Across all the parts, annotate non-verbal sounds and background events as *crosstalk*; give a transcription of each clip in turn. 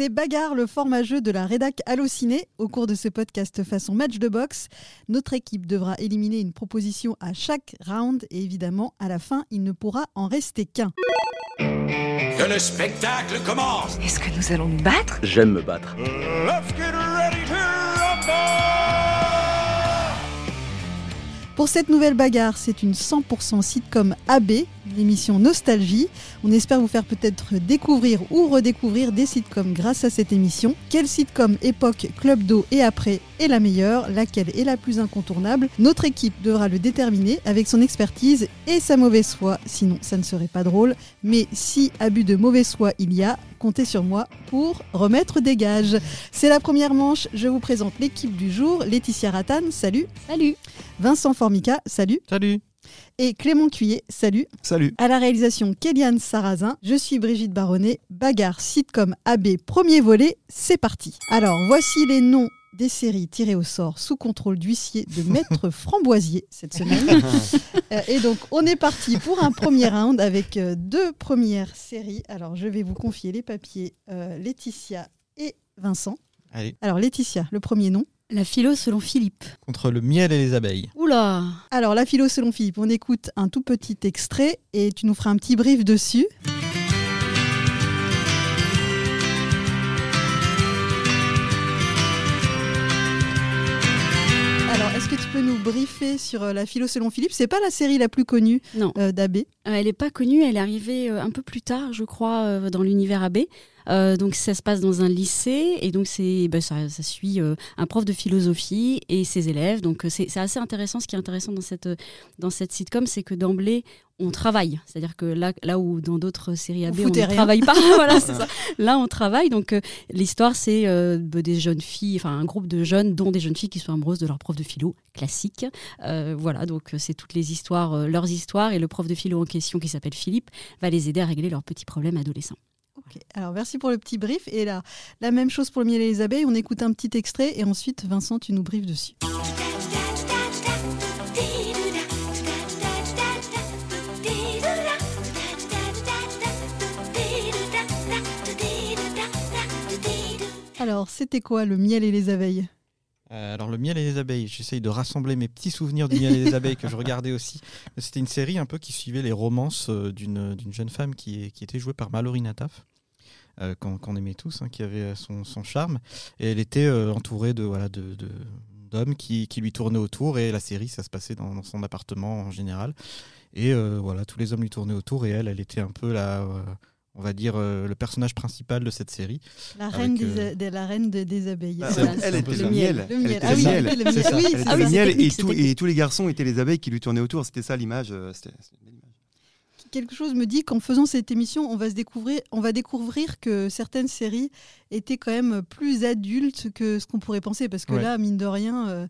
C'est Bagarre, le format jeu de la rédac Allociné. Au cours de ce podcast façon match de boxe, notre équipe devra éliminer une proposition à chaque round et évidemment, à la fin, il ne pourra en rester qu'un. Que le spectacle commence Est-ce que nous allons nous battre? J'aime me battre. Let's get ready to rumble Pour cette nouvelle bagarre, c'est une 100% sitcom AB, l'émission Nostalgie. On espère vous faire peut-être découvrir ou redécouvrir des sitcoms grâce à cette émission. Quelle sitcom époque Club d'eau et après est la meilleure? Laquelle est la plus incontournable? Notre équipe devra le déterminer avec son expertise et sa mauvaise foi, sinon ça ne serait pas drôle. Mais si abus de mauvaise foi il y a, comptez sur moi pour remettre des gages. C'est la première manche, je vous présente l'équipe du jour. Laetitia Rattan, salut. Salut. Vincent Formica, salut. Salut. Et Clément Cuillet, salut. Salut. À la réalisation, Kéliane Sarrazin. Je suis Brigitte Baronnet. Bagarre, sitcom AB, premier volet, c'est parti. Alors, voici les noms des séries tirées au sort sous contrôle d'huissier de *laughs* Maître Framboisier cette semaine. *laughs* Euh, et donc, on est parti pour un premier round avec euh, deux premières séries. Alors, je vais vous confier les papiers euh, Laetitia et Vincent. Allez. Alors, Laetitia, le premier nom. La philo selon Philippe. Contre le miel et les abeilles. Oula Alors, la philo selon Philippe, on écoute un tout petit extrait et tu nous feras un petit brief dessus. Alors, est-ce que tu peux nous briefer sur euh, la philo selon Philippe? C'est pas la série la plus connue Non. euh, d'AB. Euh, Elle n'est pas connue, elle est arrivée euh, un peu plus tard, je crois, euh, dans l'univers AB. Euh, donc ça se passe dans un lycée et donc c'est bah, ça, ça suit euh, un prof de philosophie et ses élèves. Donc euh, c'est assez intéressant. Ce qui est intéressant dans cette, dans cette sitcom, c'est que d'emblée on travaille. C'est-à-dire que là, là où dans d'autres séries AB on, ne rien. travaille pas, *laughs* voilà, ça. Là on travaille. Donc euh, l'histoire c'est bah, des jeunes filles, enfin un groupe de jeunes, dont des jeunes filles qui sont amoureuses de leur prof de philo classique. Voilà, donc c'est toutes les histoires, leurs histoires et le prof de philo en question qui s'appelle Philippe va les aider à régler leurs petits problèmes adolescents. Alors, merci pour le petit brief. Et là, la même chose pour le miel et les abeilles. On écoute un petit extrait et ensuite, Vincent, tu nous briefes dessus. Alors, c'était quoi le miel et les abeilles? Euh, alors le miel et les abeilles, j'essaye de rassembler mes petits souvenirs du miel et les abeilles que je regardais aussi. C'était une série un peu qui suivait les romances euh, d'une jeune femme qui, qui était jouée par Mallory Nataf, euh, qu'on aimait tous, hein, qui avait euh, son, son charme. Et elle était euh, entourée de voilà de, de- d'hommes qui, qui lui tournaient autour et la série ça se passait dans, dans son appartement en général. Et euh, voilà, tous les hommes lui tournaient autour et elle, elle était un peu la, euh, on va dire, euh, le personnage principal de cette série. La reine, des, euh, a- de, la reine de- des abeilles. Bah, Voilà, elle, était le miel. Le miel. Ah oui, miel. le miel. C'est ça. Oui, Elle c'est était Ah oui, le c'est miel technique, et, tout- tous les garçons étaient les abeilles qui lui tournaient autour. C'était ça l'image. euh, c'était- une belle. Quelque chose me dit qu'en faisant cette émission, on va se découvrir, on va découvrir que certaines séries étaient quand même plus adultes que ce qu'on pourrait penser, parce que Ouais. là, mine de rien, euh,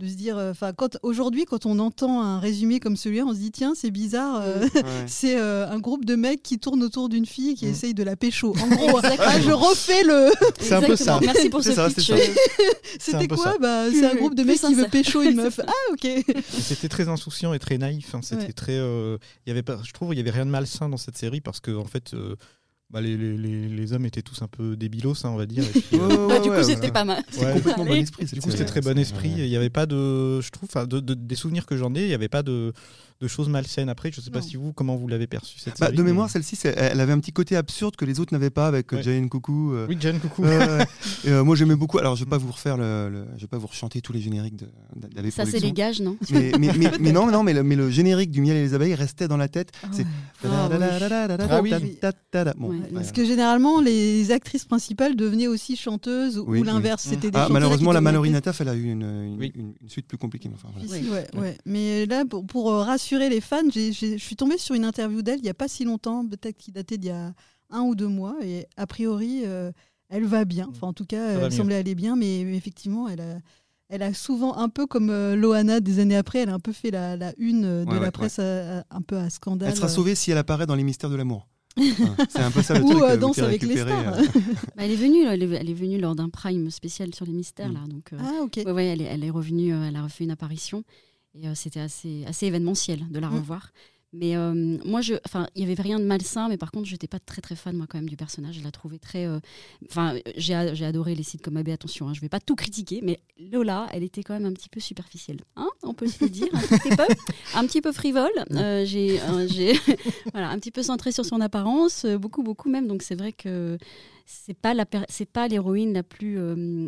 de se dire, enfin, quand aujourd'hui, quand on entend un résumé comme celui-là, on se dit tiens, c'est bizarre. euh, Ouais. *laughs* C'est euh, un groupe de mecs qui tournent autour d'une fille et qui Mm. essaye de la pécho. En gros, *laughs* ah, je refais le. C'est un peu ça. Merci pour ce C'est ça, pitch. *laughs* c'est ça. C'était quoi bah, C'est un groupe de mecs qui veut pécho une meuf. Ah, ok. C'était très insouciant et très naïf. hein. C'était Ouais. très. euh, il y avait pas, je trouve, il y avait rien de malsain dans cette série parce que en fait, euh, bah, les, les, les, les hommes étaient tous un peu débilos, hein, on va dire. et puis, *laughs* euh, Ouais, ouais, du coup, ouais, c'était pas mal. Ouais. complètement bon esprit. du coup, c'était très bon esprit. Il n'y avait pas de, je trouve, de- des souvenirs que j'en ai, il n'y avait pas de, de choses malsaines. Après, je sais pas Non. si vous, comment vous l'avez perçu cette Bah, série. de mais- mémoire, celle-ci, c'est- elle avait un petit côté absurde que les autres n'avaient pas avec euh, Ouais. Jane Coucou. euh, Oui, Jane, coucou. *laughs* euh, moi, j'aimais beaucoup. Alors, je vais pas vous refaire le, le- je vais pas vous rechanter tous les génériques de, d'Abbé Ça, c'est les gages, non? Mais, mais, mais, *laughs* mais non, non, mais le, mais le générique du miel et les abeilles restait dans la tête. C'est Ah voilà. Parce que généralement, les actrices principales devenaient aussi chanteuses ou oui. l'inverse. C'était des Ah, malheureusement, la Mallory Nataf, elle a eu une, une, Oui. une- une suite plus compliquée. mais Enfin, voilà. difficiles, Oui. ouais, ouais. Mais là, pour, pour, euh, rassurer les fans, je suis tombée sur une interview d'elle il n'y a pas si longtemps, peut-être qui datait d'il y a un ou deux mois. Et a priori, euh, elle va bien. Enfin, en tout cas, elle mieux. semblait aller bien. Mais, mais effectivement, elle a, elle a souvent, un peu comme euh, Loana des années après, elle a un peu fait la, la une euh, de Ouais, la ouais, presse à- à- un peu à scandale. Elle sera euh. sauvée si elle apparaît dans les mystères de l'amour. *laughs* C'est un peu ça le Ou truc. euh, euh, Danse avec les stars. euh, *laughs* Bah, elle est venue, elle est, elle est venue lors d'un prime spécial sur les mystères, Mm. là. Donc, euh, Ah, ok. ouais, ouais, elle est, elle est revenue, euh, elle a refait une apparition. Et euh, c'était assez, assez événementiel de la Mm. revoir. Mais euh, moi, je, enfin, il y avait rien de malsain, mais par contre, j'étais pas très très fan moi quand même du personnage. Je la trouvais très, euh, enfin, j'ai j'ai adoré les sites comme AB. Attention, hein, je vais pas tout critiquer, mais Lola, elle était quand même un petit peu superficielle, hein, on peut se le dire, un petit peu, un petit peu frivole. Euh, j'ai, j'ai, *laughs* voilà, un petit peu centré sur son apparence, beaucoup beaucoup même. Donc c'est vrai que c'est pas la, per- c'est pas l'héroïne la plus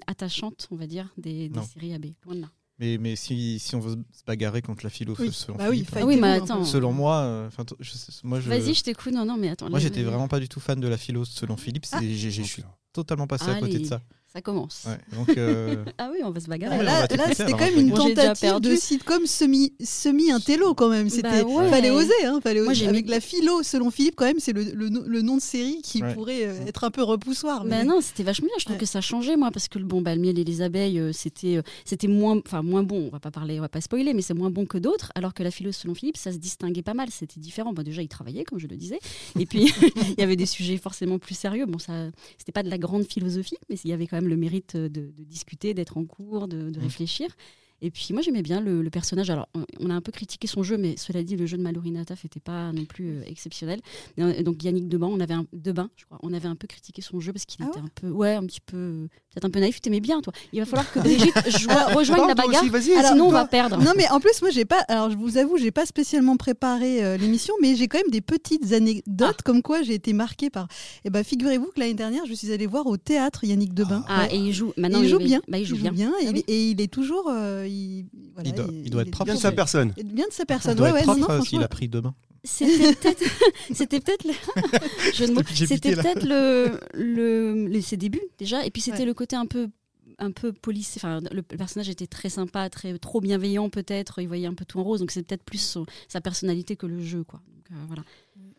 attachante, on va dire, des, des séries AB. Loin de là. Mais, mais si, si on veut se bagarrer contre la philo Oui. selon Bah oui, Philippe, Ah oui, mais un peu. attends. selon moi, euh, je moi, je, Vas-y, je t'écoute. Non, non, mais attends. moi j'étais vraiment pas du tout fan de la philo selon Philippe. j'ai- Je suis totalement passé à côté de ça. Ça commence. Ouais, donc, euh, *laughs* Ah oui, on va se Ah, bagarrer. Ouais, on là, c'était alors, quand même une tentative de sitcom semi semi intello quand même. C'était ouais. fallait oser, hein, fallait Moi, oser. j'ai Avec mis- la philo, selon Philippe, quand même, c'est le, le, no- le nom de série qui Ouais. pourrait euh, être un peu repoussoir. Mais- non, c'était vachement bien. Je trouve Ouais. que ça changeait, moi, parce que le bon, bah, le miel et les abeilles, euh, c'était, euh, c'était moins, enfin moins bon. On va pas parler, on va pas spoiler, mais c'est moins bon que d'autres. Alors que la philo, selon Philippe, ça se distinguait pas mal. C'était différent. Bon, déjà, il travaillait, comme je le disais, et puis *laughs* il y avait des sujets forcément plus sérieux. Bon, ça, c'était pas de la grande philosophie, mais il y avait quand même le mérite de, de discuter, d'être en cours, de, de Mm. réfléchir. Et puis moi j'aimais bien le, le personnage. Alors on, on a un peu critiqué son jeu, mais cela dit, le jeu de Mallory Nataf n'était pas non plus euh, exceptionnel. Et, euh, donc Yannick Debain, on avait un, Debain, je crois, on avait un peu critiqué son jeu parce qu'il Ah était un peu, ouais, un petit peu, peut-être un peu naïf. T'aimais bien toi. Il va falloir que *laughs* Brigitte rejoigne la bagarre, aussi, Alors, sinon on va perdre. Non mais en plus moi j'ai pas alors je vous avoue j'ai pas spécialement préparé euh, l'émission mais j'ai quand même des petites anecdotes comme quoi j'ai été marquée par et ben figurez-vous que l'année dernière je suis allée voir au théâtre Yannick Debain Ah et il joue maintenant. il joue bien Bah, il joue bien. et, Ah il, oui. et il est toujours euh, il, voilà, Il doit- il doit être propre. Bien de sa personne. bien de sa il doit ouais, être ouais, non, propre non, euh, s'il franchement, a pris demain. C'était *laughs* peut-être, c'était peut-être le, C'était peut-être le, ses débuts déjà, et puis c'était Ouais. le côté un peu, un peu police. Enfin, le, le personnage était très sympa, très trop bienveillant peut-être. Il voyait un peu tout en rose, donc c'est peut-être plus son- sa personnalité que le jeu, quoi. Donc, euh, voilà.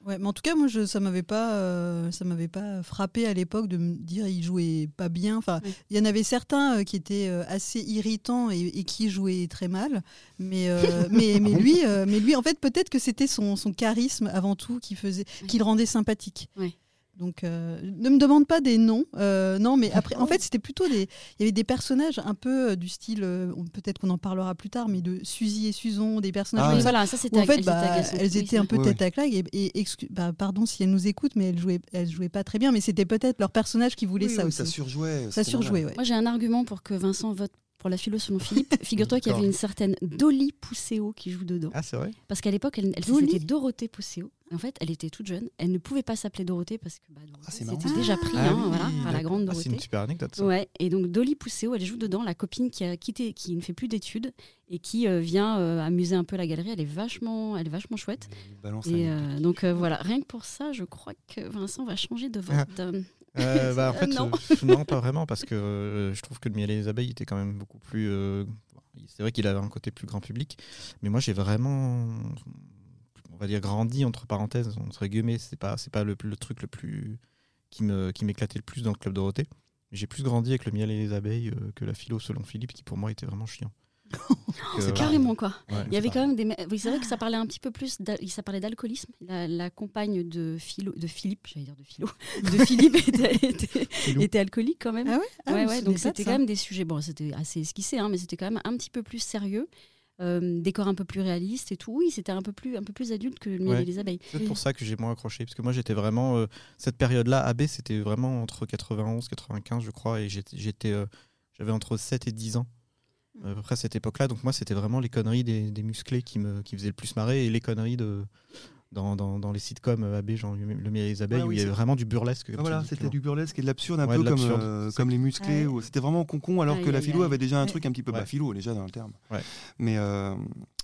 Ouais, mais en tout cas, moi, je, ça m'avait pas, euh, ça m'avait pas frappé à l'époque de me dire il jouait pas bien. Enfin, Oui. il y en avait certains euh, qui étaient euh, assez irritants et, et qui jouaient très mal. Mais, *laughs* mais, mais lui, mais lui, en fait, peut-être que c'était son, son charisme avant tout qui faisait, Oui. qui le rendait sympathique. Oui. Donc, euh, ne me demande pas des noms. Euh, non, mais après, en fait, c'était plutôt des. Il y avait des personnages un peu euh, du style. euh, Peut-être qu'on en parlera plus tard, mais de Suzy et Susan, des personnages. Ah Oui, voilà, ça c'était. en fait, elles étaient bah, elles étaient un peu tête à claque. Et, et excu- bah, pardon si elles nous écoutent, mais elles jouaient, elles jouaient pas très bien. Mais c'était peut-être leur personnage qui voulait Oui, ça oui, aussi. Ça surjouait. Ça surjouait, ouais. Moi, j'ai un argument pour que Vincent vote pour la philo selon Philippe. *laughs* Figure-toi qu'il y avait une certaine Dolly Pousséo qui joue dedans. Ah, c'est vrai Parce qu'à l'époque, elle, elle Dorothée Pousséo. En fait, elle était toute jeune. Elle ne pouvait pas s'appeler Dorothée parce que bah, Dorothée, Ah, c'était déjà pris Ah hein, oui, voilà, par la grande Ah, C'est Dorothée. une super anecdote. ça. Ouais, et donc Dolly Pousséo, elle joue dedans, la copine qui a quitté, qui ne fait plus d'études et qui euh, vient euh, amuser un peu la galerie. Elle est vachement, elle est vachement chouette. Et euh, donc euh, voilà, rien que pour ça, je crois que Vincent va changer de vote. Euh, bah, *laughs* en fait, non. euh, non, pas vraiment, parce que euh, je trouve que le miel et les abeilles était quand même beaucoup plus. euh, c'est vrai qu'il avait un côté plus grand public, mais moi j'ai vraiment, on va dire, grandi entre parenthèses, entre guillemets. C'est pas, c'est pas le, le truc le plus qui me, qui m'éclatait le plus dans le club Dorothée. J'ai plus grandi avec le miel et les abeilles que la philo selon Philippe, qui pour moi était vraiment chiant. *laughs* C'est euh, carrément quoi. ouais, Il y avait quand même des. Oui, c'est vrai que ça parlait un petit peu plus. Ça parlait d'alcoolisme. La, la compagne de, Philo, de Philippe, j'allais dire de Philo, *laughs* de Philippe *laughs* était, était, alcoolique quand même. Ah ouais? Ah, ouais, ouais, donc c'était quand même des sujets. Bon, c'était assez esquissé, hein, mais c'était quand même un petit peu plus sérieux. Euh, décor un peu plus réaliste et tout. Oui, c'était un peu plus un peu plus adulte que le miel Ouais. et les abeilles. C'est peut-être pour ça que j'ai moins accroché, parce que moi j'étais vraiment euh, cette période-là. AB, c'était vraiment entre 91, 95, je crois, et j'étais, euh, j'avais entre 7 et 10 ans à peu près à cette époque-là. Donc moi, c'était vraiment les conneries des, des musclés qui me qui faisaient le plus marrer et les conneries de dans, dans, dans les sitcoms euh, AB, genre Le Miel et les abeilles, où il y avait vraiment du burlesque. Ah, voilà, c'était du burlesque et de l'absurde, un Ouais, peu comme, euh, comme les musclés. Ouais. ou- C'était vraiment concon, alors que la philo avait déjà un truc un petit peu. Bah, Ouais. philo, déjà dans le terme. Ouais. Mais. euh,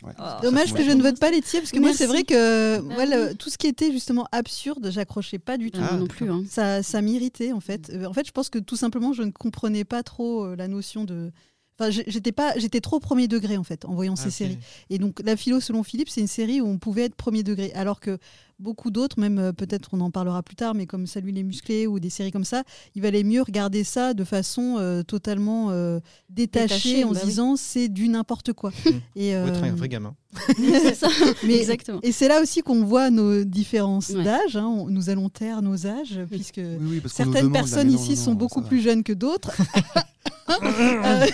ouais. Oh. Dommage que je ne vote pas les tiers, parce que moi, c'est vrai que Bah tout ce qui était justement absurde, j'accrochais pas du tout. Ah, Ah, non plus. Hein. Ça, ça m'irritait en fait. En fait, je pense que tout simplement, je ne comprenais pas trop la notion de. Enfin, j'étais pas, j'étais trop premier degré en fait en voyant Ah, ces ok. séries. Et donc, la philo selon Philippe, c'est une série où on pouvait être premier degré, alors que beaucoup d'autres, même euh, peut-être on en parlera plus tard, mais comme Salut les musclés ou des séries comme ça, il valait mieux regarder ça de façon euh, totalement euh, détachée, Détachée, en bah se oui. disant c'est du n'importe quoi. *laughs* Mm. Et, Faut être un euh, vrai gamin. *laughs* c'est ça. mais- Exactement. et c'est là aussi qu'on voit nos différences Ouais. d'âge. hein. Nous allons taire nos âges, puisque Oui, oui, certaines demande, personnes non, ici non, sont beaucoup plus jeunes que d'autres. *laughs* *laughs* Euh,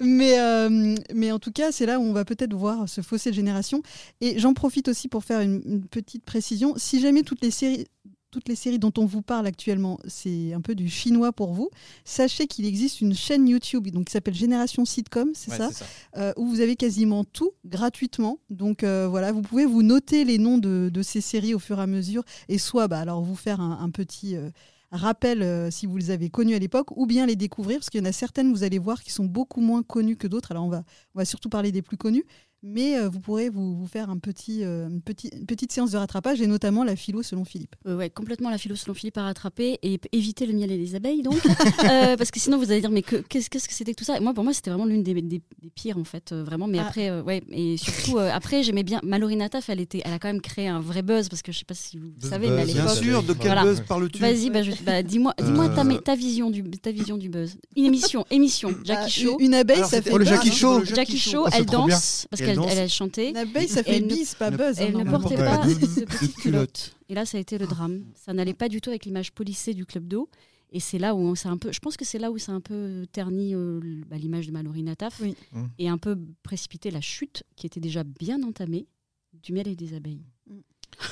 mais, euh, mais en tout cas, c'est là où on va peut-être voir ce fossé de génération. Et j'en profite aussi pour faire une, une petite précision. Si jamais toutes les séries toutes les séries dont on vous parle actuellement, c'est un peu du chinois pour vous. Sachez qu'il existe une chaîne YouTube donc, qui s'appelle Génération Sitcom, c'est Ouais, ça, euh, où vous avez quasiment tout gratuitement. Donc euh, voilà, vous pouvez vous noter les noms de, de ces séries au fur et à mesure et soit bah, alors vous faire un, un petit euh, rappel euh, si vous les avez connues à l'époque ou bien les découvrir parce qu'il y en a certaines, vous allez voir, qui sont beaucoup moins connues que d'autres. Alors on va, on va surtout parler des plus connues. Mais euh, vous pourrez vous, vous faire un petit, euh, une, petite, une petite séance de rattrapage et notamment la philo selon Philippe. Euh, ouais, complètement la philo selon Philippe à rattraper et éviter le miel et les abeilles donc *laughs* Euh, parce que sinon vous allez dire mais que- qu'est-ce que c'était que tout ça? Et moi pour moi c'était vraiment l'une des, des- des pires en fait euh, vraiment mais Ah. après euh, ouais et surtout euh, après j'aimais bien Mallory Nataf elle était elle a quand même créé un vrai buzz parce que je sais pas si vous Buzz, savez mais à Bien sûr, de quel Voilà. buzz parles-tu? Vas-y bah, bah, dis-moi dis-moi ta, Euh. ta vision du ta vision du buzz une émission émission Jackie Ah, Show une, une abeille, Alors, ça fait oh, le Jackie. Show. Jackie, Show. Ah, elle danse qu'elle elle a chanté Une abeille, ça fait Elle ne- bis, pas buzz. hein, elle ne portait pas petites culottes. culottes. Et là, ça a été le drame. Ça n'allait pas du tout avec l'image polissée du club d'eau. Et c'est là où on s'est un peu. Je pense que c'est là où c'est un peu terni euh, bah, l'image de Mallory Nataf Oui. Mm. et un peu précipité la chute qui était déjà bien entamée du miel et des abeilles.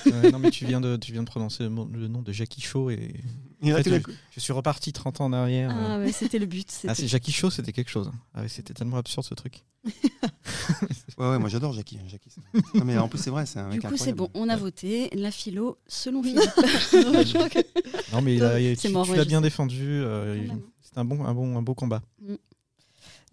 Ouais, non, mais tu viens de, tu viens de prononcer le, nom de Jackie Shaw et Et là, En fait, tout d'un je, suis reparti 30 ans en arrière. Ah euh. ouais, c'était le but. Ah, c'est Jackie Shaw, c'était quelque chose. Ah ouais, c'était tellement absurde ce truc. *laughs* Ouais, ouais, moi j'adore Jackie. Jackie c'est- non, mais en plus, c'est vrai, c'est un du mec coup, c'est bon. On a voté la philo selon Philippe. *laughs* Non, mais il a- il a- C'est tu, tu l'as bien défendu. euh, Ah, bah, C'était un bon, un bon, un beau combat.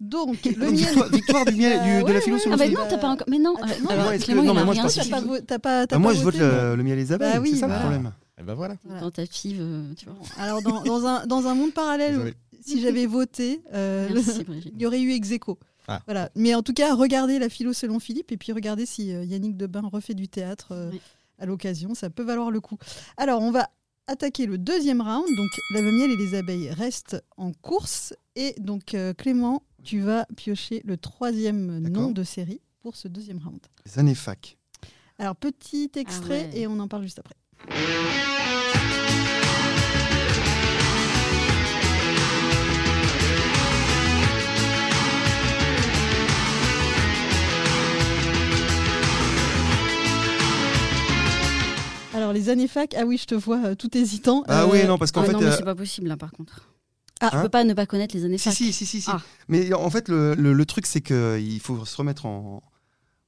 Donc, le miel. victoire, du miel, du- Euh, de la ouais, philo ouais, sur Ah bah non, t'as pas encore. Mais non. Attends, euh, non, alors, est-ce que- Clément, non, il mais moi, rien je Toi, pense t'as suivi. pas, vo- t'as pas, t'as Ah, moi, pas je vote le, non le miel et les abeilles. Bah oui, c'est ça voilà. le problème. Et ben voilà. Voilà. Tentative, euh, tu vois. Alors, dans, dans un, dans un monde parallèle, si j'avais voté, euh, Merci, *laughs* il y aurait eu ex aequo. Ah. Voilà. Mais en tout cas, regardez la philo selon Philippe et puis regardez si euh, Yannick Debain refait du théâtre euh, Oui. à l'occasion. Ça peut valoir le coup. Alors, on va attaquer le deuxième round. Donc, la miel et les abeilles restent en course. Et donc, euh, Clément, tu vas piocher le troisième nom de série pour ce deuxième round. Les années fac. Alors, petit extrait ouais. et on en parle juste après. Alors, les années fac, ah oui, je te vois euh, tout hésitant. Ah Euh, oui, non, parce qu'en Ah fait. non, mais euh, c'est pas possible là par contre. Ah. tu Hein peux pas ne pas connaître les années Si, fac. si, si, si. si. Ah. Mais en fait, le, le- le truc, c'est qu'il faut se remettre en,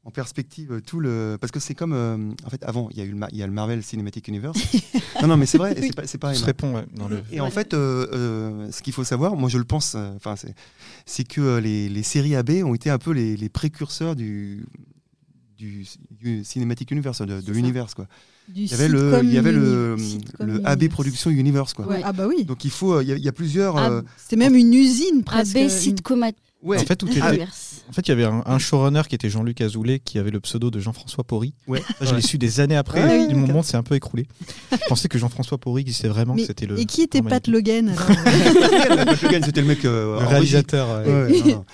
en perspective euh, tout le. Parce que c'est comme. euh, en fait, avant, il y, a eu le, il y a le Marvel Cinematic Universe. *laughs* non, non, mais c'est vrai, Oui. c'est pas- On pareil. se répond ouais, dans le. Et en fait, euh, euh, ce qu'il faut savoir, moi je le pense, euh, enfin c'est, c'est que euh, les, les séries AB ont été un peu les, les précurseurs du, du, du Cinematic Universe, de, de l'univers quoi. Du Il y avait le, il y avait. AB Production Universe quoi. Ouais, Ah bah oui. Donc il faut, euh, il y, a- il y a plusieurs. Ah, euh, C'était même une usine presque. AB sitcom ouais. En fait, tout était- Ah, Universe. En fait, il y avait un, un showrunner qui était Jean-Luc Azoulay, qui avait le pseudo de Jean-François Porry. Ouais. Ça, je l'ai su des années après, oui, et mon monde s'est un peu écroulé. je pensais que Jean-François Porry existait vraiment, Mais- que c'était le. Et qui était Pat Logan *laughs* Pat Logan, c'était le mec euh, Le réalisateur. régie. ouais. Ouais, ouais, non,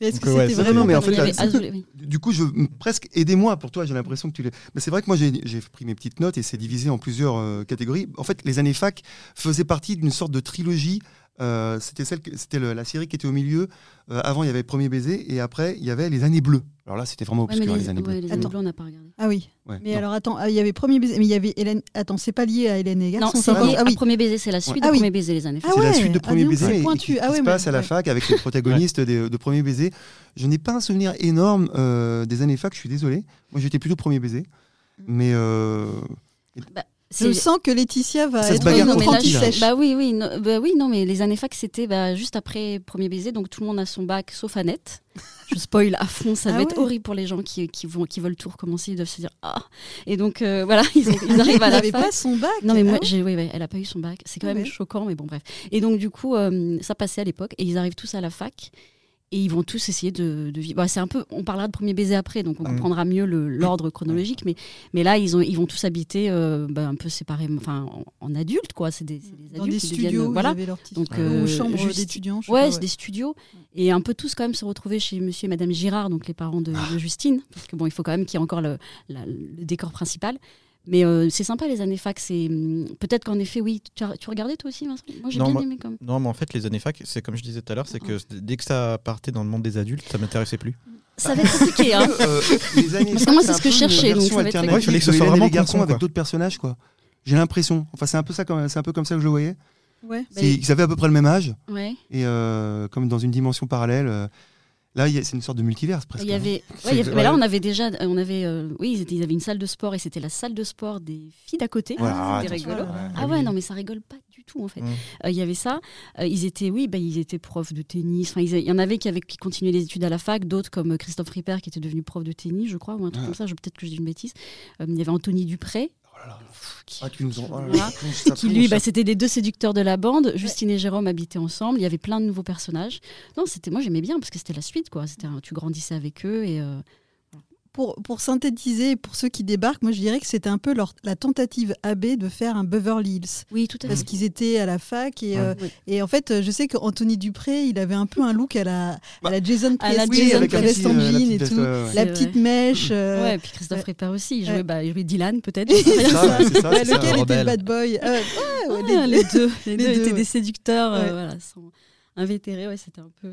Est-ce que ouais, c'était vraiment non, mais en fait, là, oui. Du coup, je presque aidez-moi pour toi. J'ai l'impression que tu l'es. Mais c'est vrai que moi j'ai j'ai pris mes petites notes et c'est divisé en plusieurs euh, catégories. En fait, les années fac faisaient partie d'une sorte de trilogie. Euh, c'était celle, c'était la série qui était au milieu. Euh, avant, il y avait Premier baiser et après, il y avait les années bleues. Alors là, c'était vraiment Ouais, obscur les, les, années ouais, bleues. les années bleues, on n'a pas regardé. Ah oui. Ouais, Mais non. alors attends, ah, il y avait premier baiser, mais il y avait Hélène. Attends, c'est pas lié à Hélène et Non, Garçon. c'est ça lié Ah à oui. Premier baiser, c'est la suite Ah de oui. Premier baiser, les années Ah fac. c'est la ouais, suite de ah, Premier donc, baiser c'est mais pointu. qui, qui Ah ouais, se passe à la ouais. fac avec les protagonistes de Premier baiser. Je n'ai pas un souvenir énorme euh, des années fac. Je suis désolé. Moi, j'étais plutôt Premier baiser. Mm. Mais euh, Je sens que Laetitia va Ça être une apprentie sèche. Bah oui, oui, non, bah oui, non, mais les années fac, c'était bah, juste après premier baiser, donc tout le monde a son bac, sauf Annette. *laughs* Je spoil à fond, ça Ah doit être horrible pour les gens qui, qui, vont, qui veulent tout recommencer, ils doivent se dire ah. Et donc euh, voilà, *laughs* ils, ont- ils Elle arrivent à la n'avait fac. pas son bac. Non mais moi, ouais j'ai, oui, oui, elle a pas eu son bac. C'est quand Ah même choquant, mais bon bref. Et donc du coup, euh, ça passait à l'époque, et ils arrivent tous à la fac. Et ils vont tous essayer de, de vivre. Bah, c'est un peu, on parlera de premier baiser après, donc on Mm. comprendra mieux l'ordre chronologique. Mais, mais là, ils, ont, ils vont tous habiter euh, bah, un peu séparément, enfin en, en adultes quoi. C'est des, c'est des Dans adultes des qui studios, voilà. avaient leur petite Donc, ou euh, chambre juste- d'étudiants. Ouais, pas, c'est des studios. Et un peu tous quand même se retrouver chez monsieur et madame Girard, donc les parents de, de Justine. Parce que bon, il faut quand même qu'il y ait encore le, la- le décor principal. Mais euh, c'est sympa les années fac. C'est hum, peut-être qu'en effet, oui. Tu, as- tu regardais toi aussi, Vincent? Moi, j'ai Non, bien moi- aimé comme. Non, mais en fait, les années fac, c'est comme je disais tout à l'heure, c'est que dès que ça partait dans le monde des adultes, ça m'intéressait plus. Ça va être compliqué, hein. *laughs* Euh, les années Parce que moi, c'est ce que je cherchais, donc ça va être Ouais, il fallait que ce soit vraiment les garçons avec d'autres personnages, quoi. J'ai l'impression. Enfin, c'est un peu ça, quand même. C'est un peu comme ça que je le voyais. Ouais. Bah, Ils avaient à peu près le même âge Ouais. et euh, comme dans une dimension parallèle. Là, c'est une sorte de multiverse presque. Il y hein. avait, ouais, il y avait- mais là on avait déjà, on avait, euh, oui, ils, étaient- ils avaient une salle de sport et c'était la salle de sport des filles d'à côté. Voilà, C'était attention. rigolo. Ouais. Ah ouais, non mais ça rigole pas du tout en fait. Mm. Euh, Il y avait ça. Euh, ils étaient, oui, bah, ils étaient profs de tennis. Enfin, ils a- il y en avait qui, avaient, qui continuaient les études à la fac, d'autres comme euh, Christophe Ripper qui était devenu prof de tennis, je crois, ou un truc Ah. comme ça. Je peut-être que je dis une bêtise. Euh, il y avait Anthony Dupré. Qui- Ah, tu nous qui plonge, lui, bah, c'était les deux séducteurs de la bande. Justine et Jérôme habitaient ensemble. Il y avait plein de nouveaux personnages. Non, c'était moi j'aimais bien parce que c'était la suite, quoi. C'était tu grandissais avec eux et euh, Pour, pour synthétiser, pour ceux qui débarquent, moi je dirais que c'était un peu leur, la tentative AB de faire un Beverly Hills. oui, tout à Parce fait. qu'ils étaient à la fac et, Ouais. euh, Oui. et en fait, je sais qu'Anthony Dupré, il avait un peu un look à la, Bah, à la Jason à la Priestley, Jason avec la Priestley, veste en la jean et tout, ouais, la petite mèche. euh, Ouais, et puis Christophe. Ripper aussi. Il jouait, Ouais. bah, il jouait Dylan, peut-être. Lequel était Rebelle. le bad boy Euh, ouais, ouais, Ah, les- les, deux, les les deux deux, étaient ouais. des séducteurs, euh, voilà, invétérés. Ouais, c'était un peu.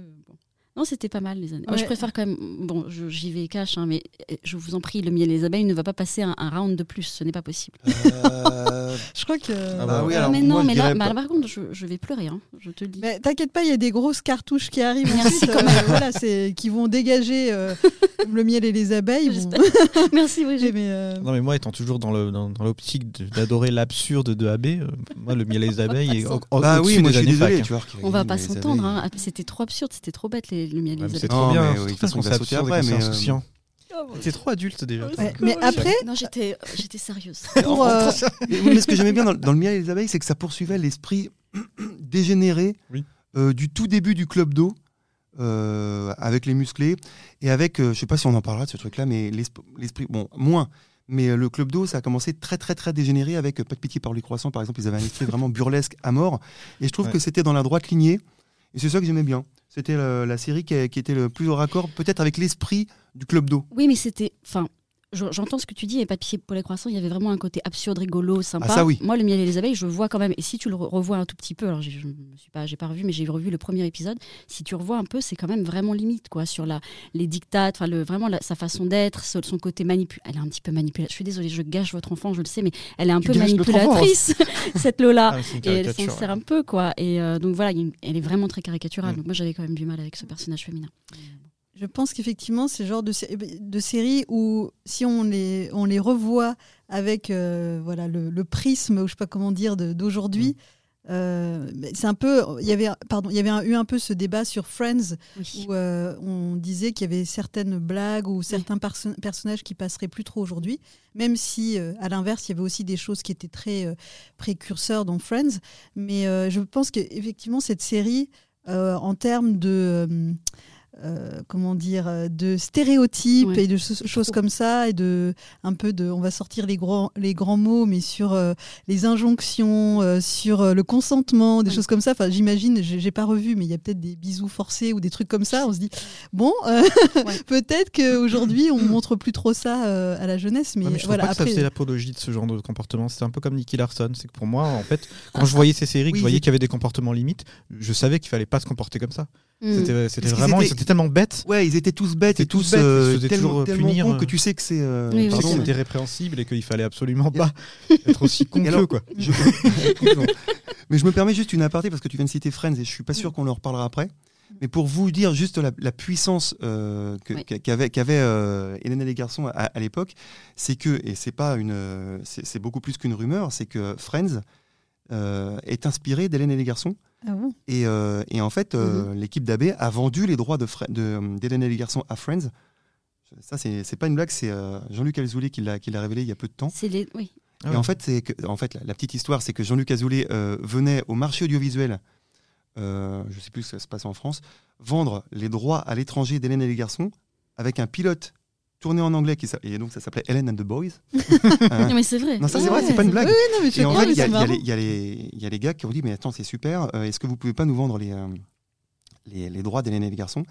Non, c'était pas mal les années. Moi, je Ouais. préfère quand même. Bon, je- j'y vais cash, hein, mais euh, je vous en prie, le miel et les abeilles ne va pas passer un, un round de plus. Ce n'est pas possible. Euh, *laughs* Je crois que. Ah bah bah, oui, Euh, alors mais non, je mais là, pas. par contre, je, je vais pleurer. hein, je te le dis. Mais t'inquiète pas, il y a des grosses cartouches qui arrivent Merci ensuite, quand euh, même. voilà, c'est qui vont dégager euh, *laughs* comme le miel et les abeilles. *laughs* Merci, oui. mais, euh, Non, mais moi, étant toujours dans le- dans, dans l'optique d'adorer l'absurde de AB, euh, moi, le miel et les abeilles est au- au- Bah oui, moi je suis désolé. Tu vois, On va pas et les s'entendre. hein. C'était trop absurde. C'était trop bête les, le miel et Ouais, les C'est abeilles. Non, trop bien. c'est pour de toute façon, absurde après, mais, euh, insouciant. C'est trop adulte déjà. ouais, mais après, Non, j'étais, j'étais sérieuse. *laughs* pour, euh, Mais, oui, mais ce que j'aimais bien dans, dans le miel et les abeilles, c'est que ça poursuivait l'esprit *clears throat* dégénéré Oui. euh, du tout début du club d'eau. Euh, avec les musclés et avec, euh, je sais pas si on en parlera de ce truc-là, mais l'esp- l'esprit, bon, moins. Mais euh, le club d'eau, ça a commencé très très très dégénéré avec euh, Pas de pitié par les croissants, par exemple. Ils avaient un esprit vraiment burlesque à mort. Et je trouve Ouais. que c'était dans la droite lignée. Et c'est ça que j'aimais bien. C'était la, la série qui, qui était le plus au raccord, peut-être avec l'esprit du club d'eau. Oui, mais c'était. Enfin, j'entends ce que tu dis, et papier pour les croissants, il y avait vraiment un côté absurde, rigolo, sympa. Ah, ça, oui. Moi, le miel et les abeilles, je vois quand même. Et si tu le re- revois un tout petit peu, alors je ne suis pas, j'ai pas revu, mais j'ai revu le premier épisode. Si tu revois un peu, c'est quand même vraiment limite, quoi, sur la, les dictates, enfin, le, vraiment la- sa façon d'être, son son côté manipulateur. Elle est un petit peu manipulatrice. Je suis désolée, je gâche votre enfant, je le sais, mais elle est un Tu peu manipulatrice, *laughs* cette Lola. Ah, Et elle s'en sert un peu, quoi. Et euh, donc voilà, elle est vraiment très caricaturale. Mm. Donc moi, j'avais quand même du mal avec ce personnage féminin. Je pense qu'effectivement, c'est le genre de, sé- de série où si on les, on les revoit avec euh, voilà, le, le prisme, ou je sais pas comment dire, d'aujourd'hui, euh, mais c'est un peu. Il y avait, pardon, il y avait un- eu un peu ce débat sur Friends Oui. où euh, on disait qu'il y avait certaines blagues ou certains perso- personnages qui passeraient plus trop aujourd'hui, même si euh, à l'inverse, il y avait aussi des choses qui étaient très précurseurs dans Friends. Mais je pense qu'effectivement, cette série, en termes de. Euh, comment dire euh, de stéréotypes Ouais. et de cho- choses comme ça et de un peu de on va sortir les grands les grands mots mais sur euh, les injonctions euh, sur euh, le consentement des Ouais. choses comme ça enfin j'imagine j'ai pas revu mais il y a peut-être des bisous forcés ou des trucs comme ça on se dit *laughs* bon euh, Ouais. *laughs* peut-être qu'aujourd'hui on *clears throat* montre plus trop ça euh, à la jeunesse mais, Ouais, mais je voilà pas que ça après faisait l'apologie de ce genre de comportement. C'était un peu comme Nicky Larson. C'est que pour moi, en fait, *laughs* quand je voyais ces séries, que Oui, je voyais c'est- qu'il y avait des comportements limites, je savais qu'il fallait pas se comporter comme ça. Mm. C'était vraiment, étaient- tellement bêtes. Ouais, ils étaient tous bêtes et tous bêtes, ils se euh, faisaient tellement, toujours tellement punir, cons euh. que tu sais que c'est. euh, Oui, oui, pardon, C'était répréhensible et qu'il fallait absolument pas *laughs* être aussi con Et alors, quoi. Je- *laughs* Mais je me permets juste une aparté parce que tu viens de citer Friends et je suis pas sûr qu'on en reparlera après. Mais pour vous dire juste la, la puissance euh, que- Oui. qu'a- qu'avait qu'avait euh, Hélène et les garçons à, à l'époque, c'est que et c'est pas une, euh, c'est c'est beaucoup plus qu'une rumeur, c'est que Friends euh, est inspiré d'Hélène et les garçons. ah bon? Et, euh, et en fait, euh, Mhm. l'équipe d'AB a vendu les droits de Fre- de- d'Hélène et les garçons à Friends. Ça, c'est c'est pas une blague, c'est euh, Jean-Luc Azoulay qui l'a qui l'a révélé il y a peu de temps. C'est les. Oui. Ah Et ouais. en fait, c'est que, en fait, la, la petite histoire, c'est que Jean-Luc Azoulay euh, venait au marché audiovisuel, euh, je sais plus ce qui se passe en France, vendre les droits à l'étranger d'Hélène et les garçons avec un pilote tourné en anglais qui et donc ça s'appelait Helen and the Boys. Hein. *laughs* Non, mais c'est vrai. Non, ça, c'est Ouais, vrai, c'est pas une blague. Oui, non, mais je Et en fait, il y, y y y a les gars qui ont dit mais attends c'est super, euh, est-ce que vous pouvez pas nous vendre les, euh, les, les droits d'Hélène et les garçons?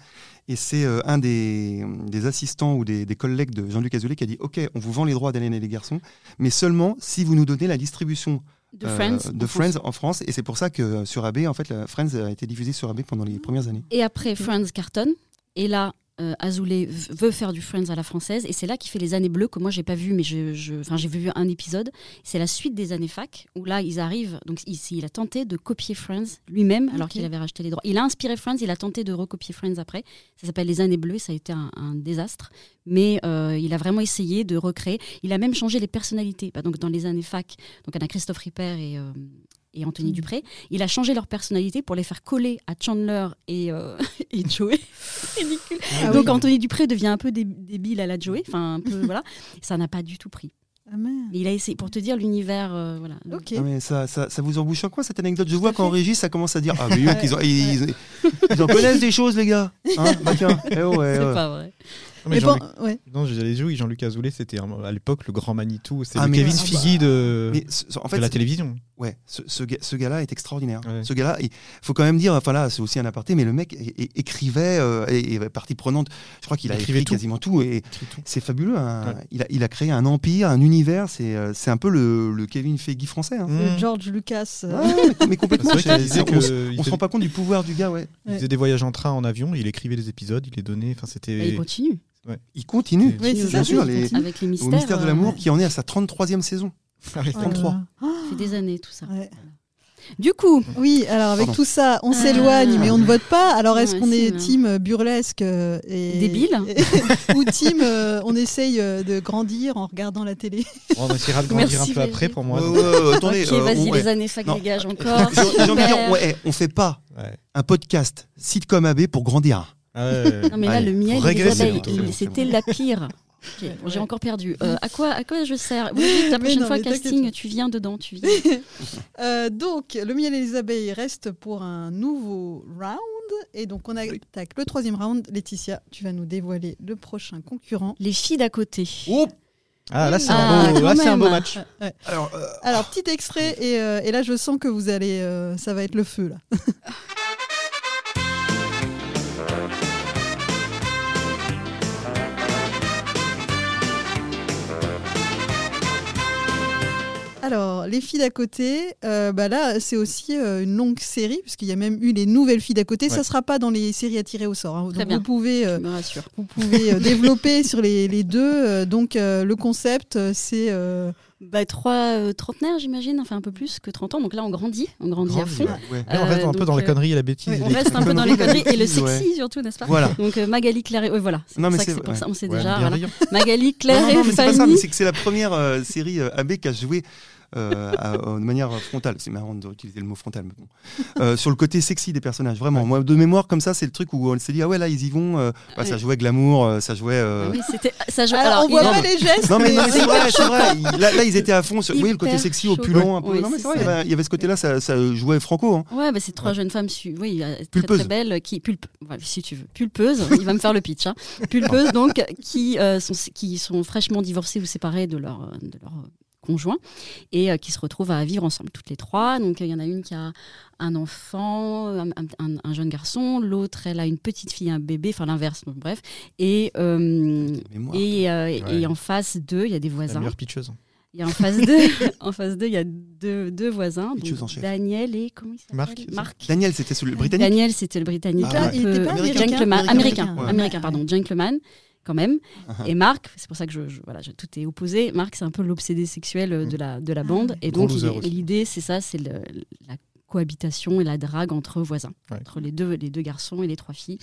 Et c'est euh, un des, des assistants ou des, des collègues de Jean-Luc Azoulay qui a dit Ok, on vous vend les droits d'Hélène et les garçons, mais seulement si vous nous donnez la distribution De euh, Friends. de en Friends France. en France. Et c'est pour ça que euh, sur AB, en fait, la Friends a été diffusée sur AB pendant les premières années. Et après, Friends cartonne. Et là, euh, Azoulay veut faire du Friends à la française. Et c'est là qu'il fait les années bleues que moi, j'ai pas vu, mais je, je- j'ai vu un épisode. C'est la suite des années fac, où là, ils arrivent. Donc, ici, il a tenté de copier Friends lui-même, alors qu'il avait racheté les droits. Il a inspiré Friends, il a tenté de recopier Friends après. Ça s'appelle Les années bleues, ça a été un, un désastre. Mais euh, il a vraiment essayé de recréer. Il a même changé les personnalités. Bah, donc, dans les années fac, donc, on a Christophe Ripper et. euh, et Anthony Mhm. Dupré, il a changé leur personnalité pour les faire coller à Chandler et, euh, *laughs* et Joey. Ridicule. Ah Donc oui. Anthony Dupré devient un peu dé- débile à la Joey, enfin un peu voilà. Ça n'a pas du tout pris. Ah, il a essayé pour te dire l'univers, euh, voilà. Ok. Ah, mais ça, ça, ça vous embouche en quoi cette anecdote? Je vois qu'en régie, ça commence à dire Ah, mais eux, *laughs* qu'ils ont- ils, ils- ils en connaissent des choses, les gars. Hein? Bah, tiens. *laughs* Eh ouais, C'est ouais. pas vrai. Non, mais Mais bon, Jean-Luc- ouais. non, j'allais jouer, Jean-Luc Azoulay, c'était à l'époque le grand Manitou. C'est Ah, Kevin bah. Figgy de, ce- la télévision. Ouais, ce, ce, gars- ce gars-là est extraordinaire. Ouais. Ce gars-là, il faut quand même dire, enfin là, c'est aussi un aparté, mais le mec écrivait euh, et, et partie prenante. Je crois qu'il a écrit tout. quasiment tout et c'est fabuleux. hein. Ouais. Il, a, il a créé un empire, un univers. C'est euh, c'est un peu le, le Kevin Feige français. hein. Le Mmh. George Lucas. euh, Ouais, mais, complètement. *laughs* On, on se faisait- rend pas compte du pouvoir du gars. Ouais. il faisait des voyages en train en avion, il écrivait des épisodes, il les donnait. Enfin, Bah, c'était. il continue. Il continue. Oui, bien ça, sûr, les-. Avec les Au mystères. mystère de euh, l'amour ouais. qui en est à sa 33e saison. *laughs* Oh là 33. là. Ça fait des années tout ça. Ouais. Du coup, Oui, alors avec Pardon. tout ça, on Ah. s'éloigne, mais on ne vote pas. Alors est-ce Ouais, qu'on est team euh, burlesque euh, et Débile *laughs* ou team euh, on essaye euh, de grandir en regardant la télé? On essaiera de grandir Merci, un peu après pour moi. Ouais, attendez, ok, euh, vas-y, ouais. les années fac Non. dégagent encore. J'ai j'ai envie de dire, Super. ouais, on fait pas Ouais. un podcast sitcom AB pour grandir. Ah ouais. Non mais là, Allez, le miel, les abeilles, c'était la pire. Bon, J'ai encore perdu. Euh, à quoi, à quoi je sers Oui, la prochaine non, fois casting, tu viens dedans, tu viens. *laughs* Euh, donc, le miel et les abeilles restent pour un nouveau round. Et donc, on attaque le troisième round. Laetitia, tu vas nous dévoiler le prochain concurrent. Les filles d'à côté. Oh Ah là, c'est Ah, un, c'est un beau match. Ouais. Alors, euh, Alors, petit extrait. Et, euh, et là, je sens que vous allez. euh, ça va être le feu, là. *laughs* Alors, les filles d'à côté, euh, bah là, c'est aussi euh, une longue série, puisqu'il y a même eu les nouvelles filles d'à côté. Ça ne sera pas dans les séries à tirer au sort. hein. Très Donc, bien. vous pouvez, euh, vous pouvez euh, *laughs* développer sur les, les deux. Euh, donc, euh, le concept, c'est. euh, Bah, trois euh, trentenaires, j'imagine, enfin un peu plus que 30 ans. Donc là, on grandit, on grandit à fond. ouais. Là, on reste Euh, un peu dans la euh, connerie et la bêtise. ouais, et On les- reste un peu dans les conneries, conneries et le *laughs* sexy surtout, n'est-ce pas Voilà. Donc euh, Magali Claire, et... ouais, voilà, c'est Non, pour mais ça que c'est- pour ça, on sait Ouais, déjà. Magali Claire Non, non, et mais c'est pas ça, c'est que c'est la première euh, série euh, AB qui a joué à- euh, de manière frontale. C'est marrant d'utiliser le mot frontal, mais bon. Euh, sur le côté sexy des personnages, vraiment. Moi, de mémoire, comme ça, c'est le truc où on s'est dit, ah ouais, là, ils y vont. euh, bah, Ça jouait glamour, euh, ça jouait. euh, Oui, c'était ça joue- Alors, on voit pas les gestes. Non mais, c'est vrai, c'est vrai. Il- Là, là, ils étaient à fond sur oui, le côté sexy, chaud. opulent, un peu. Oui, non mais c'est vrai, il y ça. avait- il y avait ce côté-là, ça, ça jouait franco. Hein. Ouais, bah, c'est trois Ouais. jeunes femmes, su- oui, euh, très, Pulpeuses. très belles, qui pulpe, si tu veux, pulpeuses. il va me faire le pitch. Hein. Pulpeuses donc qui euh, sont qui sont fraîchement divorcées ou séparées de leur euh, de leur euh, conjoint et euh, qui se retrouvent à vivre ensemble toutes les trois. Donc il y en a une qui a un enfant, un, un- un jeune garçon, l'autre elle a une petite fille, un bébé, enfin l'inverse, bref. Et euh, et, euh, Ouais. et en face d'eux, il y a des La voisins. meilleure pitcheuse. Il y a en face d'eux, *laughs* en face d'eux, il y a deux, deux voisins, donc. Daniel et comment il s'appelle Marc. Daniel, c'était le britannique. Daniel, c'était le britannique. Ah ouais. Il était peu- pas Américain. gentleman, Américain. américain, Ouais. américain, pardon, gentleman, quand même. Uh-huh. Et Marc, c'est pour ça que je, je- voilà, je- tout est opposé. Marc, c'est un peu l'obsédé sexuel euh, de la, de la bande. Et donc, l'idée, c'est ça, c'est la cohabitation et la drague entre voisins, Ouais. entre les deux, les deux garçons et les trois filles.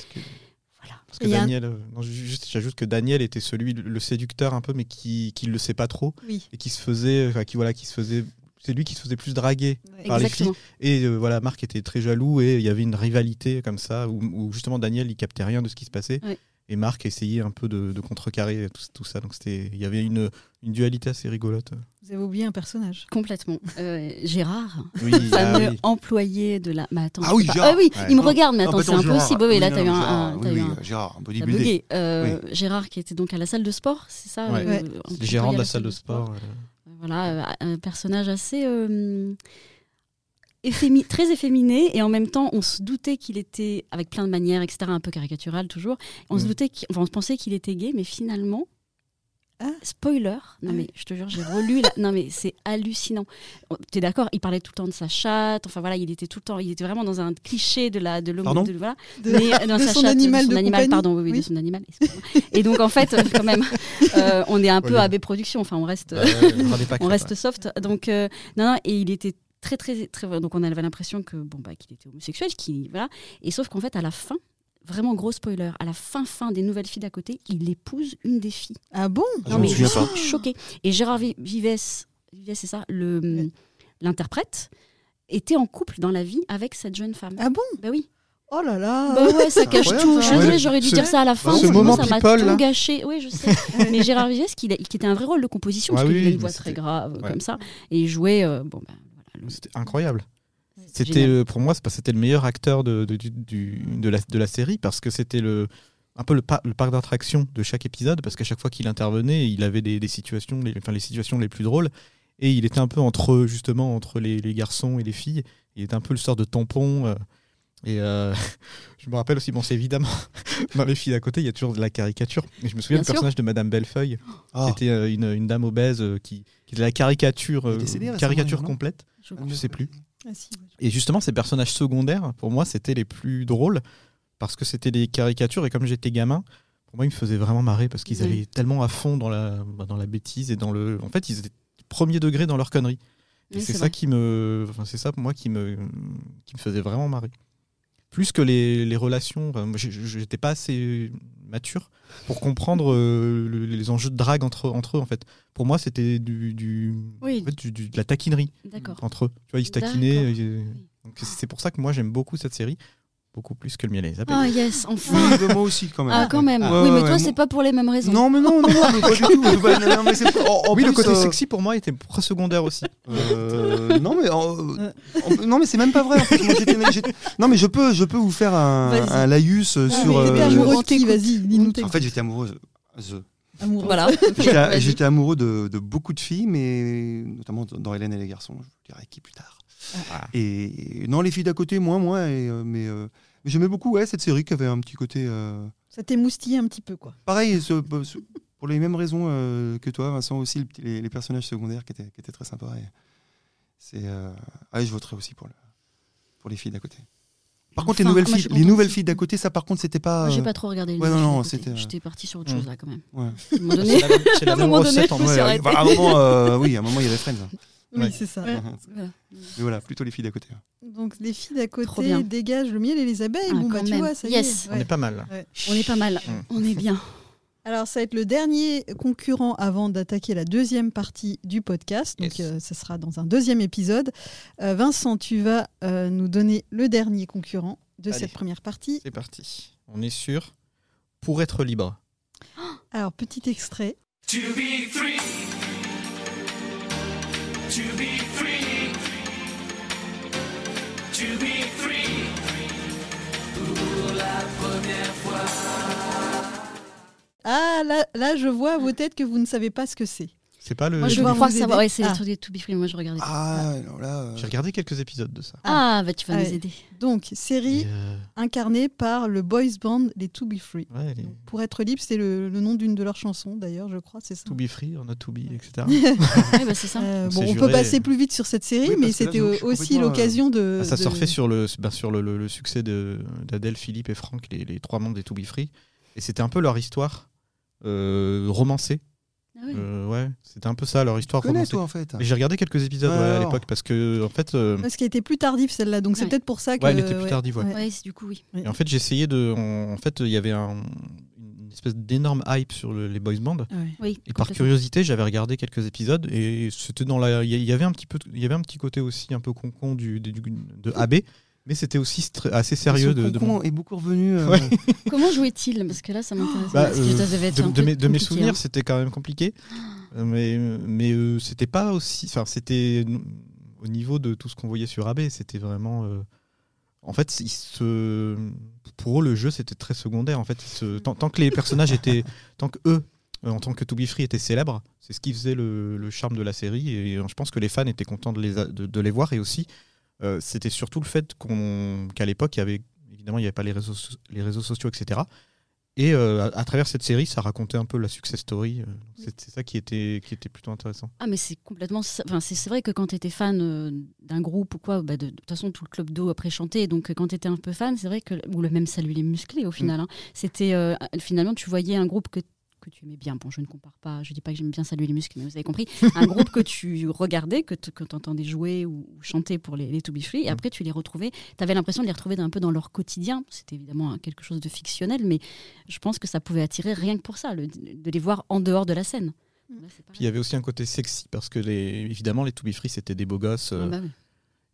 Voilà. Parce que Et a Daniel, euh, j'ajoute que Daniel était celui, le séducteur un peu, mais qui, qui le sait pas trop Oui. et qui se faisait, enfin, qui voilà, qui se faisait, c'est lui qui se faisait plus draguer. Par les Exactement. Et euh, voilà, Marc était très jaloux et il y avait une rivalité comme ça où, où justement Daniel il captait rien de ce qui se passait Ouais. Et Marc essayait un peu de, de contrecarrer tout, tout ça. Donc c'était, il y avait une, une dualité assez rigolote. Vous avez oublié un personnage. Complètement. Euh, Gérard, Oui, fameux ah oui. employé de la. Mais attends, Ah oui, pas- Gérard. Ah oui, Ouais. il me regarde, mais Ah, attends, bah, c'est impossible. Gérard. Oui, là, non, t'as eu un. Gérard, un- oui, t'as eu oui, un- Gérard, un T'as bodybuildé. bugué. Euh, Gérard qui était donc à la salle de sport, c'est ça Ouais. euh, Ouais. à de la salle de sport. euh, Voilà, euh, un personnage assez. Effémi- très efféminé et en même temps on se doutait qu'il était avec plein de manières etc un peu caricatural toujours on se Mm. doutait qu'il- enfin, on pensait qu'il était gay mais finalement Ah. spoiler non Ah mais je te jure j'ai relu la- non mais c'est hallucinant t'es d'accord il parlait tout le temps de sa chatte enfin voilà il était tout le temps il était vraiment dans un cliché de la de l'homme Pardon de, voilà De, mais *laughs* euh, dans de sa son chatte, animal de de son animal, compagnie. pardon, oui, oui, Oui. de son animal. Et donc en fait, quand même, *laughs* euh, on est un peu Ouais, AB Productions. Enfin, on reste, Ouais, on *laughs* reste soft. Donc euh, non, non, et il était très, très, très. Donc on avait l'impression que bon bah qu'il était homosexuel, qu'il voilà. Et sauf qu'en fait, à la fin. Vraiment gros spoiler, à la fin fin des nouvelles filles d'à côté, il épouse une des filles. Ah bon? Je Non mais je suis *laughs* choquée. Et Gérard Vi- Vives, Vives c'est ça, le Ouais. l'interprète, était en couple dans la vie avec cette jeune femme. Ah bon? Bah oui. Oh là là Bah ouais, ça cache incroyable, tout. ça. Je j'aurais dû dire ça à la fin. ce sinon moment ça m'a tout là. gâché. Oui, je sais. *laughs* Mais Gérard Vives, qui, qui était un vrai rôle de composition, Ah parce qu'il oui, avait une voix très grave, ouais. comme ça. Et il jouait. euh, bon, bah, C'était incroyable. C'était euh, pour moi, c'était le meilleur acteur de, de, du- du- de, la, de la série parce que c'était le un peu le, par- le parc d'attraction de chaque épisode parce qu'à chaque fois qu'il intervenait, il avait des, des situations, les, enfin les situations les plus drôles et il était un peu entre justement entre les, les garçons et les filles. Il était un peu le sort de tampon. euh, et euh, *laughs* je me rappelle aussi, bon, c'est évidemment *laughs* dans les filles d'à côté, il y a toujours de la caricature. Et je me souviens Bien du sûr. personnage de Madame Bellefeuille. Ah. C'était euh, une, une dame obèse euh, qui, qui était la caricature, caricature complète. je Je sais plus. Ah si, ouais. Et justement, ces personnages secondaires, pour moi, c'était les plus drôles parce que c'était des caricatures. Et comme j'étais gamin, pour moi, ils me faisaient vraiment marrer parce qu'ils Oui. allaient tellement à fond dans la, bah, dans la bêtise et dans le. En fait, ils étaient premier degré dans leur connerie. Et Oui, c'est c'est ça vrai. qui me, enfin, c'est ça pour moi qui me, qui me faisait vraiment marrer. Plus que les, les relations, enfin, moi, j'étais pas assez mature pour *laughs* comprendre euh, le- les enjeux de drague entre, entre eux en fait. Pour moi, c'était du, du, Oui. en fait, du- du- de la taquinerie entre eux. Tu vois, ils se taquinaient. Euh, donc c'est pour ça que moi j'aime beaucoup cette série, beaucoup plus que le miel et les abeilles. Ah yes, enfin. Oui, bah, moi aussi, quand même. Ah quand même. Ah. oui, Ouais, mais toi, c'est pas pour les mêmes raisons. Non, mais non, non, non, mais pas du tout. *laughs* Non, non, mais c'est pas- en- en oui, le côté euh, sexy pour moi était très secondaire aussi. Euh, non mais en- en- non mais c'est même pas vrai. en fait. Moi, j'étais- j'étais- non mais je peux je peux vous faire un, laïus euh, Ah, sur. euh, de. Vas-y, dis-nous tes en fait j'étais amoureux. the- amoureux. Voilà. *laughs* J'étais amoureux de, de beaucoup de filles, mais notamment dans Hélène et les garçons. Je vous dirai qui plus tard. Ah. Et non les filles d'à côté moins moins. Et, euh, mais euh, mais j'aimais beaucoup ouais, cette série qui avait un petit côté. euh, Ça t'émoustillait un petit peu, quoi. Pareil ce- *laughs* pour les mêmes raisons euh, que toi Vincent aussi les, les personnages secondaires qui étaient, qui étaient très sympas. et C'est euh, ah, je voterais aussi pour le pour les filles d'à côté. Par contre, les nouvelles filles, les nouvelles filles d'à côté, ça par contre, c'était pas. Moi, j'ai pas trop regardé. les ouais, non, filles non, c'était, J'étais partie sur autre Mm. chose là quand même. ouais. À un moment donné. C'est la, même- la recette en Ouais, bah, à un moment, euh, oui, à un moment, il y avait Friends. Hein. Oui, Ouais. c'est ça. Voilà. Mais voilà, plutôt les filles d'à côté. Donc les filles d'à côté dégagent le miel et les abeilles. Ah, bon, bah, quand tu même. vois, ça Yes. y est. On est pas mal. On est pas mal. *laughs* On est bien. Alors, ça va être le dernier concurrent avant d'attaquer la deuxième partie du podcast. Donc, Yes. euh, ça sera dans un deuxième épisode. Euh, Vincent, tu vas euh, nous donner le dernier concurrent de Allez. cette première partie. C'est parti. On est sûr. Pour être libre. Alors, petit extrait. To be free. Ah, là, là, je vois à vos têtes que vous ne savez pas ce que c'est. C'est pas le. Moi, je crois savoir. Ouais, c'est Ah. les trucs des To Be Free. Moi, je regardais. Ah, alors là. euh, J'ai regardé quelques épisodes de ça. Ah, bah tu vas Ah nous ouais. aider. Donc, série euh, incarnée par le boys band Les To Be Free. ouais, les Donc, pour être libre, c'est le, le nom d'une de leurs chansons, d'ailleurs, je crois, c'est ça. To be free, on a to be, etc. *laughs* Ouais, bah c'est ça. Euh, On bon, on peut passer plus vite sur cette série, Oui, mais c'était aussi l'occasion de. Ah, ça de- surfait sur le, bah, sur le, le- le succès de- d'Adèle, Philippe et Franck, les, les trois membres des To Be Free. Et c'était un peu leur histoire romancée. Ah oui. Euh, ouais, c'était un peu ça, leur histoire Tu connais, romancée. toi, en fait. Et J'ai regardé quelques épisodes Ouais, ouais, à l'époque parce que, en fait, euh, Parce qu'elle était plus tardive celle-là, donc c'est peut-être pour ça que. ouais, elle était plus ouais. tardive. ouais. Du coup, oui. Et en fait, j'ai essayé de. En, fait, il y avait un- une espèce d'énorme hype sur le- les boys band. Ouais. Oui, Et par curiosité, j'avais regardé quelques épisodes et c'était dans la. Il y- avait un petit peu, il y avait un petit côté aussi un peu concon du, du- du- de AB, mais c'était aussi assez sérieux de, de est beaucoup revenu. euh, Ouais. *laughs* Comment jouait-il? Parce que là, ça m'intéresse. Bah, euh, de, mes, de mes compliqué, souvenirs, hein. c'était quand même compliqué, Euh, mais mais euh, c'était pas aussi. Enfin, c'était au niveau de tout ce qu'on voyait sur AB, c'était vraiment. euh, en fait, se, pour eux, le jeu c'était très secondaire. En fait, se- tant, tant que les personnages étaient, tant que eux, en tant que To Be Free, étaient célèbres, c'est ce qui faisait le, le charme de la série. Et je pense que les fans étaient contents de les, a- de, de les voir et aussi euh, c'était surtout le fait qu'on qu'à l'époque, il y avait évidemment, il n'y avait pas les réseaux, les réseaux sociaux, etc. Et euh, à, à travers cette série, ça racontait un peu la success story. euh, c'est c'est ça qui était, qui était plutôt intéressant. Ah mais c'est complètement enfin c'est c'est vrai que quand tu étais fan euh, d'un groupe ou quoi bah, de, de toute façon tout le club d'eau après chantait donc quand tu étais un peu fan c'est vrai que ou le même salut les musclés au final hein, c'était euh, finalement tu voyais un groupe que que tu aimais bien bon je ne compare pas je dis pas que j'aime bien saluer les muscles mais vous avez compris *laughs* un groupe que tu regardais que tu entendais jouer ou, chanter pour les, les To Be Free et après tu les retrouvais tu avais l'impression de les retrouver un peu dans leur quotidien c'était évidemment quelque chose de fictionnel mais je pense que ça pouvait attirer rien que pour ça le- de les voir en dehors de la scène Là, pareil. Puis il y avait aussi un côté sexy parce que les, évidemment, les To Be Free, c'était des beaux gosses. euh, Ah bah oui.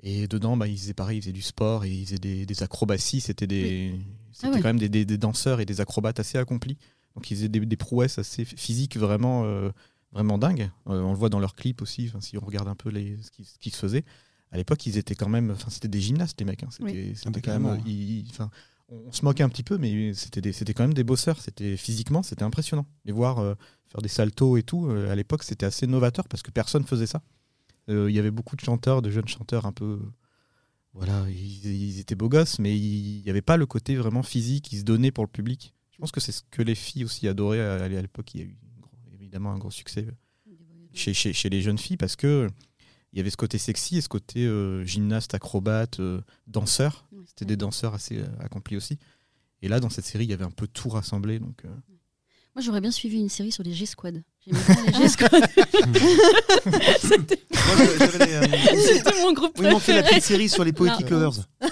Et dedans, bah, ils faisaient pareil, ils faisaient du sport et ils faisaient des, des acrobaties. C'était des, c'était Ah ouais. quand même des, des- des danseurs et des acrobates assez accomplis. Donc ils faisaient des, des prouesses assez physiques vraiment, euh, vraiment dingues. Euh, on le voit dans leurs clips aussi, si on regarde un peu les, ce, qui, ce qui se faisait. À l'époque, ils étaient quand même, enfin, c'était des gymnastes les mecs. hein. C'était, c'était quand même, carrément. ils- ils- enfin, on, on se moquait un petit peu, mais c'était, quand même des bosseurs. C'était physiquement, c'était impressionnant. Les voir euh, faire des saltos et tout. euh, à l'époque, c'était assez novateur parce que personne faisait ça. Euh, Il y avait beaucoup de chanteurs, de jeunes chanteurs un peu. Voilà, ils, ils étaient beaux gosses, mais il n'y avait pas le côté vraiment physique, ils se donnaient pour le public. Je pense que c'est ce que les filles aussi adoraient à, l'époque. Il y a eu évidemment un gros succès euh, chez, chez- chez les jeunes filles parce que il y avait ce côté sexy et ce côté euh, gymnaste, acrobate, euh, danseur. C'était des danseurs assez euh, accomplis aussi. Et là, dans cette série, il y avait un peu tout rassemblé. Donc, euh, Moi, j'aurais bien suivi une série sur les G-Squad. J'aimais bien les G-Squad. *laughs* C'était euh, *laughs* mon groupe oui, ils m'ont fait la préféré. petite série sur les Poetic Non. Lovers. *laughs*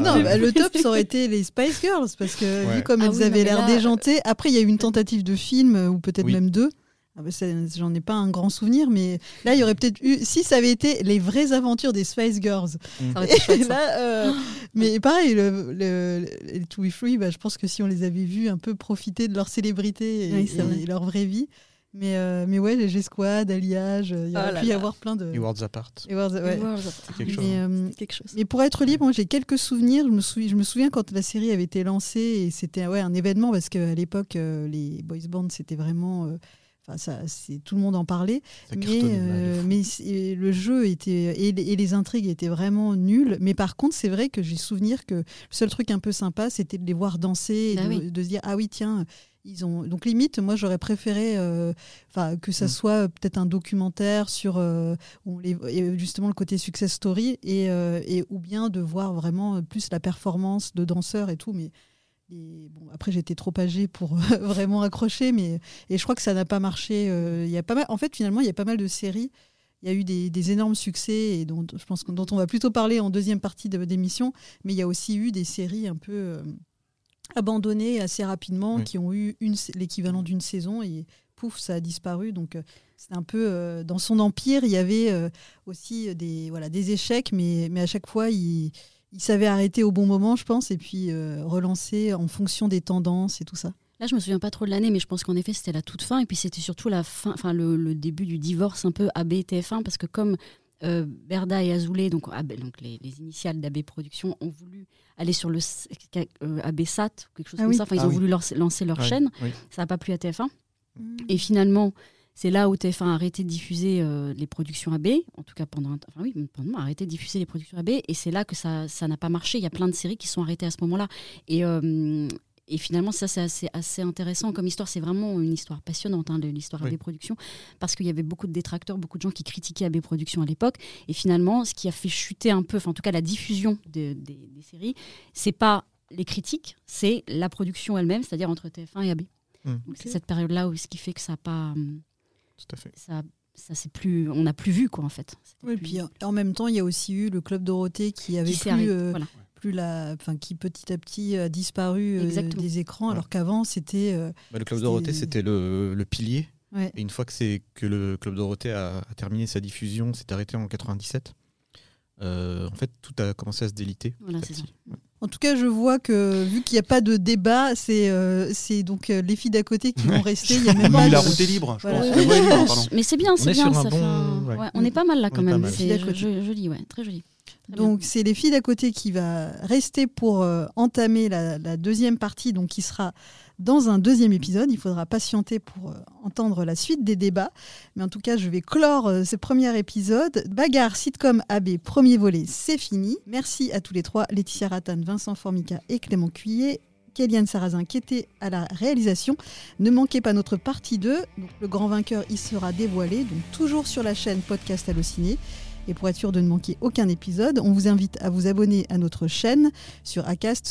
Non, Ah, bah, le top, ça aurait été les Spice Girls, parce que Ouais. vu comme Ah elles oui, avaient l'air là, déjantées, après il y a eu une tentative de film, euh, ou peut-être Oui. même deux. Ah bah, J'en ai pas un grand souvenir, mais là il y aurait peut-être eu, si ça avait été les vraies aventures des Spice Girls. Ça aurait été chouette, Et ça. là, euh, mais pareil, le, le- To Be Free, bah, je pense que si on les avait vus un peu profiter de leur célébrité et, Oui, et leur vraie vie. Mais, euh, mais ouais, les G-Squad, Alliage, euh, il y Oh aurait là pu y là. avoir plein de. et Worlds Apart. et ouais. C'est quelque chose. Mais, euh, quelque chose. mais pour être libre, moi j'ai quelques souvenirs. Je me, souviens, je me souviens quand la série avait été lancée et c'était ouais, un événement parce qu'à l'époque, euh, les boys bands, c'était vraiment. euh, Enfin, ça, c'est tout le monde en parlait. Ça Mais, euh, mais le jeu était et, les- et les intrigues étaient vraiment nulles. Mais par contre, c'est vrai que j'ai souvenir que le seul truc un peu sympa, c'était de les voir danser et Bah de, oui. de se dire ah oui tiens. Ils ont donc limite moi j'aurais préféré euh, que ça Mm. soit peut-être un documentaire sur euh, où les, justement le côté success story et, euh, et ou bien de voir vraiment plus la performance de danseurs et tout mais et bon, après j'étais trop âgée pour *laughs* vraiment accrocher mais et je crois que ça n'a pas marché il y a pas mal en fait finalement il y a pas mal de séries il y a eu des, des énormes succès et dont je pense dont on va plutôt parler en deuxième partie de d'émission mais il y a aussi eu des séries un peu abandonnées assez rapidement Oui. qui ont eu l'équivalent d'une saison et pouf ça a disparu donc euh, c'est un peu euh, dans son empire il y avait euh, aussi des voilà des échecs mais mais à chaque fois il il savait arrêter au bon moment, je pense, et puis euh, relancer en fonction des tendances et tout ça. Là, je me souviens pas trop de l'année, mais je pense qu'en effet, c'était la toute fin. Et puis, c'était surtout la fin, enfin, le, le début du divorce un peu AB TF1, parce que comme euh, Berda et Azoulay, donc, AB, donc les, les initiales d'AB Productions, ont voulu aller sur le euh, AB Sat, ou quelque chose Ah comme oui. ça. Enfin, ils Ah ont oui. voulu leur- lancer leur chaîne. oui. Ça n'a pas plu à TF1. Et finalement, c'est là où TF1 a arrêté de diffuser euh, les productions AB, en tout cas pendant un temps. Enfin oui, pendant a arrêté de diffuser les productions AB, et c'est là que ça ça n'a pas marché. Il y a plein de séries qui sont arrêtées à ce moment-là. Et, euh, et finalement, ça, c'est assez, assez intéressant comme histoire. C'est vraiment une histoire passionnante, hein, l'histoire Oui. AB Productions, parce qu'il y avait beaucoup de détracteurs, beaucoup de gens qui critiquaient AB Productions à l'époque. Et finalement, ce qui a fait chuter un peu, enfin, en tout cas, la diffusion de- des, des séries, c'est pas les critiques, c'est la production elle-même, c'est-à-dire entre TF1 et AB. Mm. Donc, C'est cette période-là où ce qui fait que ça a pas. hum, Tout à fait. Ça, ça c'est plus. On n'a plus vu, quoi, en fait. Oui, et plus- puis en- en même temps, il y a aussi eu le club Dorothée qui avait qui plus, euh, voilà. Plus la, enfin qui petit à petit a disparu euh, des écrans, Ouais. alors qu'avant c'était. euh, Bah, le Club Dorothée, c'était le, le pilier. ouais. Et une fois que, c'est, que le Club Dorothée a, a terminé sa diffusion, s'est arrêté en 97, euh, en fait, tout a commencé à se déliter. Voilà, c'est. Ouais. En tout cas, je vois que vu qu'il n'y a pas de débat, c'est euh, c'est donc euh, les filles d'à côté qui vont rester. Il y a *laughs* même pas la de- route est libre, je Voilà. pense. Oui, libre. Mais c'est bien, c'est est bien. ça bon- fait un- ouais. ouais, on est pas mal là quand même. C'est joli, ouais, très joli. Donc c'est les filles d'à côté qui va rester pour euh, entamer la, deuxième partie, donc qui sera dans un deuxième épisode. Il faudra patienter pour euh, entendre la suite des débats. Mais en tout cas, je vais clore euh, ce premier épisode. Bagarre sitcom AB, premier volet, c'est fini. Merci à tous les trois, Laetitia Rattan, Vincent Formica et Clément Cuillet. Kéliane Sarrazin qui était à la réalisation. Ne manquez pas notre partie 2. Donc, le grand vainqueur y sera dévoilé, donc toujours sur la chaîne Podcast Allociné. Et pour être sûr de ne manquer aucun épisode, on vous invite à vous abonner à notre chaîne sur Acast,